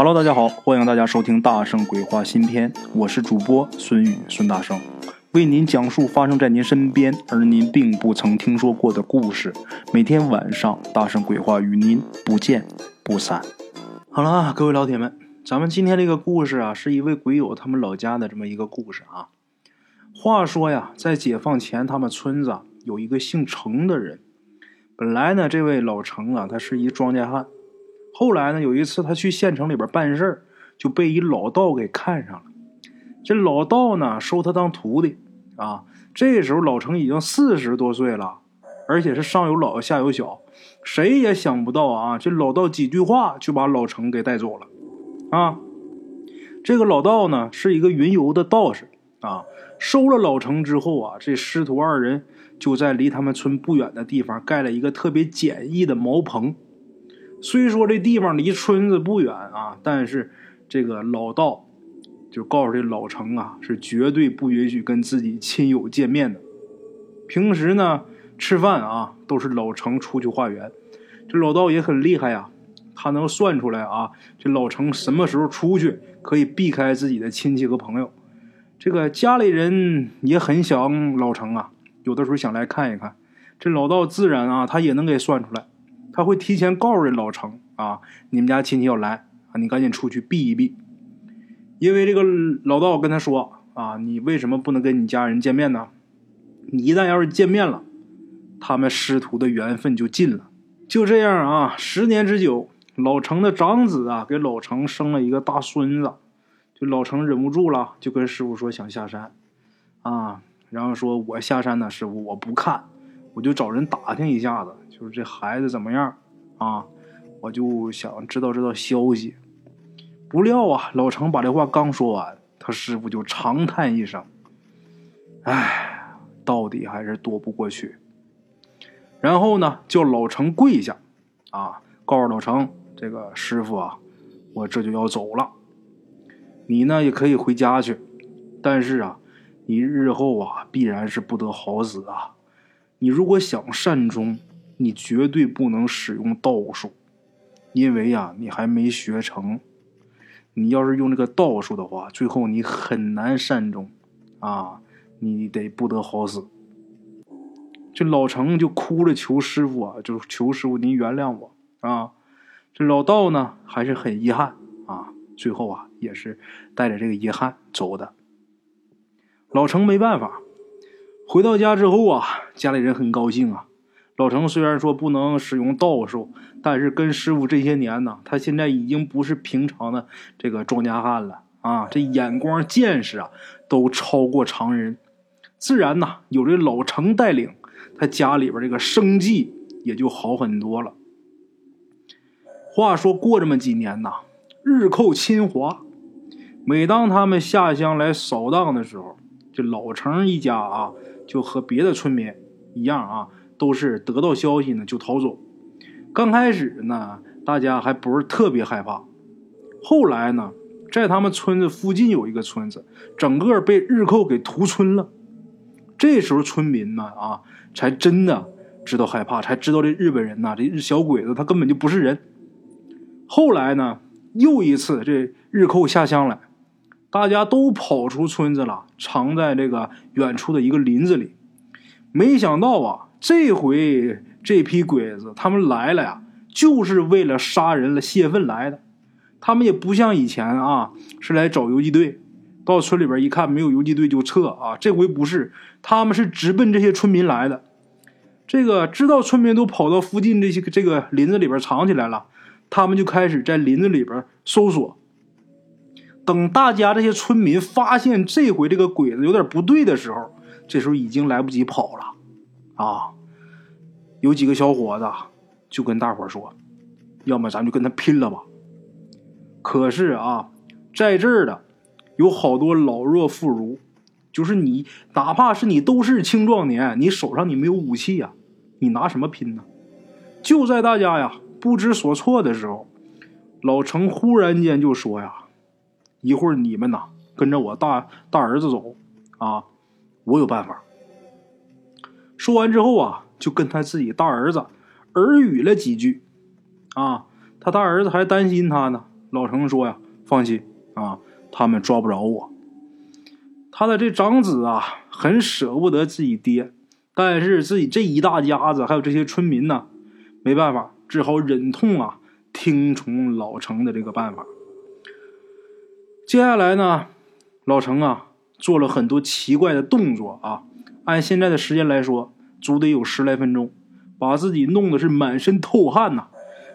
Hello，大家好，欢迎大家收听《大圣鬼话》新篇，我是主播孙宇孙大圣，为您讲述发生在您身边而您并不曾听说过的故事。每天晚上，《大圣鬼话》与您不见不散。好了啊，各位老铁们，咱们今天这个故事啊，是一位鬼友他们老家的这么一个故事啊。话说呀，在解放前，他们村子有一个姓程的人。本来呢，这位老程啊，他是一庄稼汉。后来呢，有一次他去县城里边办事儿，就被一老道给看上了。这老道呢，收他当徒弟啊。这时候老程已经四十多岁了，而且是上有老下有小，谁也想不到啊，这老道几句话就把老程给带走了啊。这个老道呢，是一个云游的道士啊。收了老程之后啊，这师徒二人就在离他们村不远的地方盖了一个特别简易的茅棚。虽说这地方离村子不远啊，但是这个老道就告诉这老程啊，是绝对不允许跟自己亲友见面的。平时呢，吃饭啊都是老程出去化缘。这老道也很厉害呀，他能算出来啊，这老程什么时候出去可以避开自己的亲戚和朋友。这个家里人也很想老程啊，有的时候想来看一看。这老道自然啊，他也能给算出来。他会提前告诉这老程啊，你们家亲戚要来啊，你赶紧出去避一避。因为这个老道跟他说啊，你为什么不能跟你家人见面呢？你一旦要是见面了，他们师徒的缘分就尽了。就这样啊，十年之久，老程的长子啊，给老程生了一个大孙子。就老程忍不住了，就跟师傅说想下山啊，然后说我下山呢，师傅我不看，我就找人打听一下子。就是这孩子怎么样啊？我就想知道知道消息。不料啊，老程把这话刚说完，他师傅就长叹一声：“哎，到底还是躲不过去。”然后呢，叫老程跪下，啊，告诉老程：“这个师傅啊，我这就要走了。你呢也可以回家去，但是啊，你日后啊必然是不得好死啊！你如果想善终。”你绝对不能使用道术，因为呀，你还没学成。你要是用这个道术的话，最后你很难善终，啊，你得不得好死。这老程就哭着求师傅啊，就求师傅您原谅我啊。这老道呢，还是很遗憾啊，最后啊，也是带着这个遗憾走的。老程没办法，回到家之后啊，家里人很高兴啊。老程虽然说不能使用道术，但是跟师傅这些年呢，他现在已经不是平常的这个庄稼汉了啊！这眼光见识啊，都超过常人。自然呐，有这老程带领，他家里边这个生计也就好很多了。话说过这么几年呐，日寇侵华，每当他们下乡来扫荡的时候，这老程一家啊，就和别的村民一样啊。都是得到消息呢就逃走。刚开始呢，大家还不是特别害怕。后来呢，在他们村子附近有一个村子，整个被日寇给屠村了。这时候村民们啊，才真的知道害怕，才知道这日本人呐，这日小鬼子他根本就不是人。后来呢，又一次这日寇下乡来，大家都跑出村子了，藏在这个远处的一个林子里。没想到啊。这回这批鬼子他们来了呀，就是为了杀人了泄愤来的。他们也不像以前啊，是来找游击队。到村里边一看没有游击队就撤啊。这回不是，他们是直奔这些村民来的。这个知道村民都跑到附近这些这个林子里边藏起来了，他们就开始在林子里边搜索。等大家这些村民发现这回这个鬼子有点不对的时候，这时候已经来不及跑了。啊，有几个小伙子就跟大伙说：“要么咱就跟他拼了吧。”可是啊，在这儿的有好多老弱妇孺，就是你，哪怕是你都是青壮年，你手上你没有武器呀，你拿什么拼呢？就在大家呀不知所措的时候，老程忽然间就说：“呀，一会儿你们呐跟着我大大儿子走啊，我有办法。”说完之后啊，就跟他自己大儿子耳语了几句，啊，他大儿子还担心他呢，老程说呀：“放心啊，他们抓不着我。”他的这长子啊，很舍不得自己爹，但是自己这一大家子还有这些村民呢，没办法，只好忍痛啊，听从老程的这个办法。接下来呢，老程啊，做了很多奇怪的动作啊，按现在的时间来说，足得有十来分钟，把自己弄得是满身透汗呐。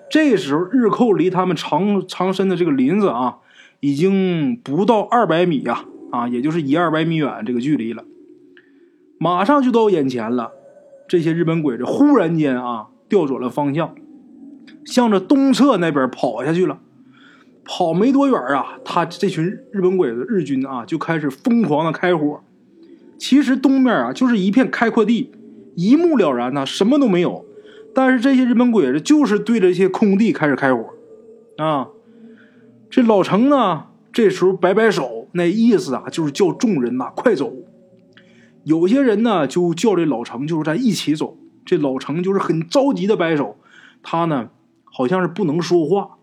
这时候，日寇离他们藏藏身的这个林子啊，已经不到二百米呀。啊，也就是一二百米远这个距离了，马上就到眼前了。这些日本鬼子忽然间啊，调转了方向，向着东侧那边跑下去了。跑没多远啊，他这群日本鬼子日军啊，就开始疯狂的开火。其实东面啊，就是一片开阔地，一目了然呐，什么都没有。但是这些日本鬼子就是对着这些空地开始开火。啊，这老程呢，这时候摆摆手。那意思啊，就是叫众人呐快走。有些人呢就叫这老程，就是在一起走。这老程就是很着急的摆手，他呢好像是不能说话。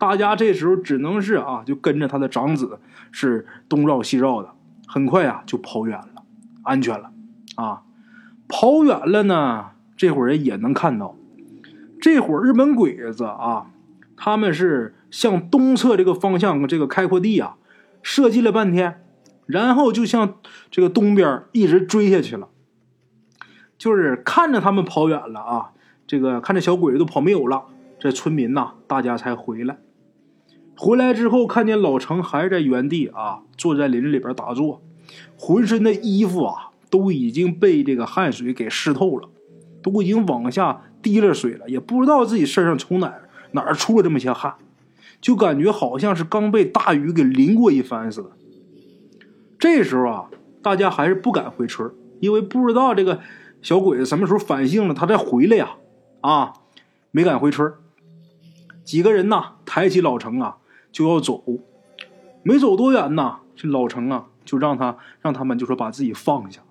大家这时候只能是啊，就跟着他的长子是东绕西绕的。很快啊就跑远了，安全了啊。跑远了呢，这伙人也能看到，这会儿日本鬼子啊，他们是向东侧这个方向这个开阔地啊。射击了半天，然后就向这个东边一直追下去了。就是看着他们跑远了啊，这个看着小鬼子都跑没有了，这村民呐，大家才回来。回来之后，看见老程还在原地啊，坐在林子里边打坐，浑身的衣服啊都已经被这个汗水给湿透了，都已经往下滴了水了，也不知道自己身上从哪哪儿出了这么些汗。就感觉好像是刚被大雨给淋过一番似的。这时候啊，大家还是不敢回村，因为不知道这个小鬼子什么时候反省了，他再回来呀。啊，没敢回村。几个人呐，抬起老程啊，就要走。没走多远呐，这老程啊，就让他让他们就说把自己放下。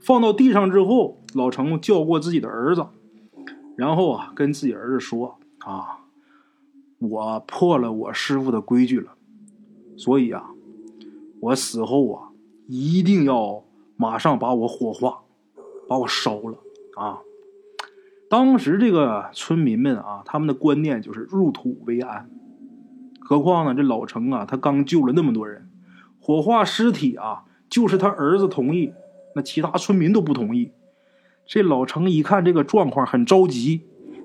放到地上之后，老程叫过自己的儿子，然后啊，跟自己儿子说啊。我破了我师傅的规矩了，所以啊，我死后啊，一定要马上把我火化，把我烧了啊！当时这个村民们啊，他们的观念就是入土为安。何况呢，这老程啊，他刚救了那么多人，火化尸体啊，就是他儿子同意，那其他村民都不同意。这老程一看这个状况，很着急。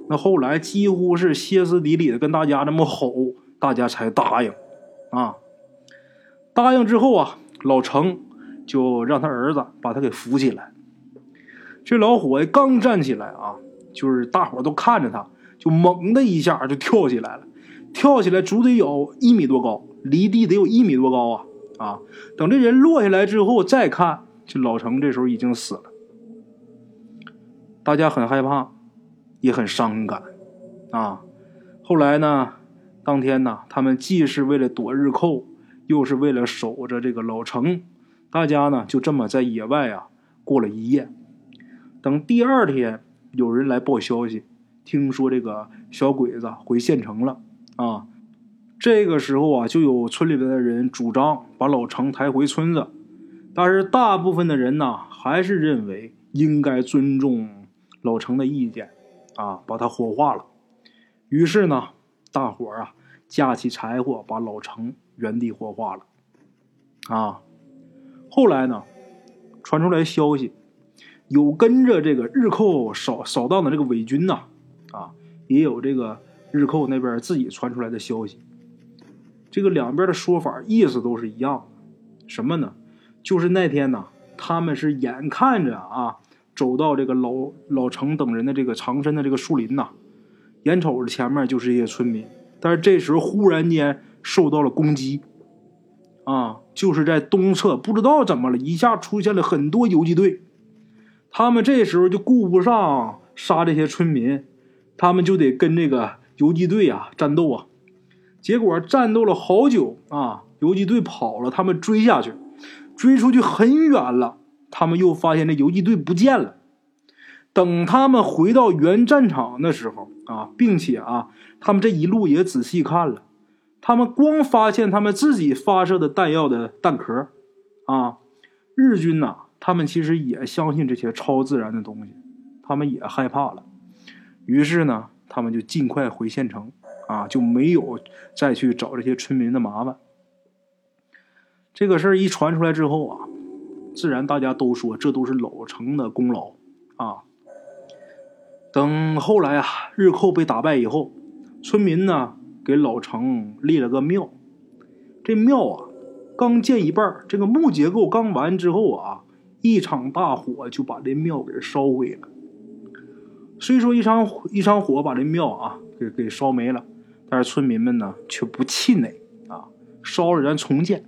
那后来几乎是歇斯底里的跟大家这么吼，大家才答应，啊，答应之后啊，老程就让他儿子把他给扶起来。这老伙计刚站起来啊，就是大伙都看着他，就猛的一下就跳起来了，跳起来足得有一米多高，离地得有一米多高啊啊！等这人落下来之后再看，这老程这时候已经死了，大家很害怕。也很伤感，啊，后来呢，当天呢，他们既是为了躲日寇，又是为了守着这个老城，大家呢就这么在野外啊过了一夜。等第二天有人来报消息，听说这个小鬼子回县城了，啊，这个时候啊，就有村里边的人主张把老程抬回村子，但是大部分的人呢，还是认为应该尊重老程的意见。啊，把他火化了。于是呢，大伙儿啊架起柴火，把老程原地火化了。啊，后来呢，传出来消息，有跟着这个日寇扫扫荡的这个伪军呐，啊，也有这个日寇那边自己传出来的消息。这个两边的说法意思都是一样，什么呢？就是那天呢，他们是眼看着啊。走到这个老老程等人的这个藏身的这个树林呐，眼瞅着前面就是一些村民，但是这时候忽然间受到了攻击，啊，就是在东侧不知道怎么了，一下出现了很多游击队，他们这时候就顾不上杀这些村民，他们就得跟这个游击队啊战斗啊，结果战斗了好久啊，游击队跑了，他们追下去，追出去很远了。他们又发现这游击队不见了。等他们回到原战场的时候啊，并且啊，他们这一路也仔细看了，他们光发现他们自己发射的弹药的弹壳，啊，日军呐，他们其实也相信这些超自然的东西，他们也害怕了，于是呢，他们就尽快回县城，啊，就没有再去找这些村民的麻烦。这个事儿一传出来之后啊，自然大家都说这都是老城的功劳啊。等后来啊，日寇被打败以后，村民呢给老城立了个庙。这庙啊，刚建一半，这个木结构刚完之后啊，一场大火就把这庙给烧毁了。虽说一场一场火把这庙啊给给烧没了，但是村民们呢却不气馁啊，烧了咱重建。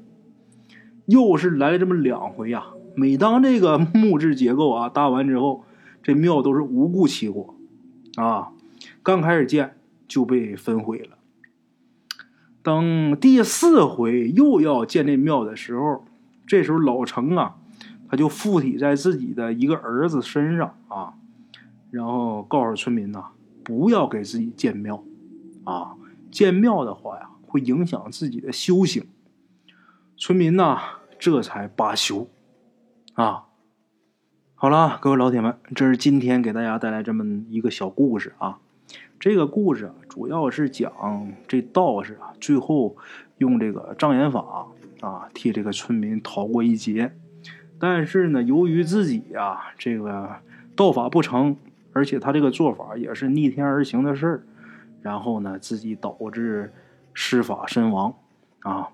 又是来了这么两回呀！每当这个木质结构啊搭完之后，这庙都是无故起火，啊，刚开始建就被焚毁了。等第四回又要建这庙的时候，这时候老程啊，他就附体在自己的一个儿子身上啊，然后告诉村民呐，不要给自己建庙，啊，建庙的话呀，会影响自己的修行。村民呐，这才罢休，啊，好了，各位老铁们，这是今天给大家带来这么一个小故事啊。这个故事主要是讲这道士啊，最后用这个障眼法啊，替这个村民逃过一劫。但是呢，由于自己呀，这个道法不成，而且他这个做法也是逆天而行的事儿，然后呢，自己导致施法身亡啊。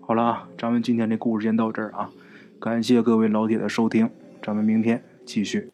好了，咱们今天这故事先到这儿啊，感谢各位老铁的收听，咱们明天继续。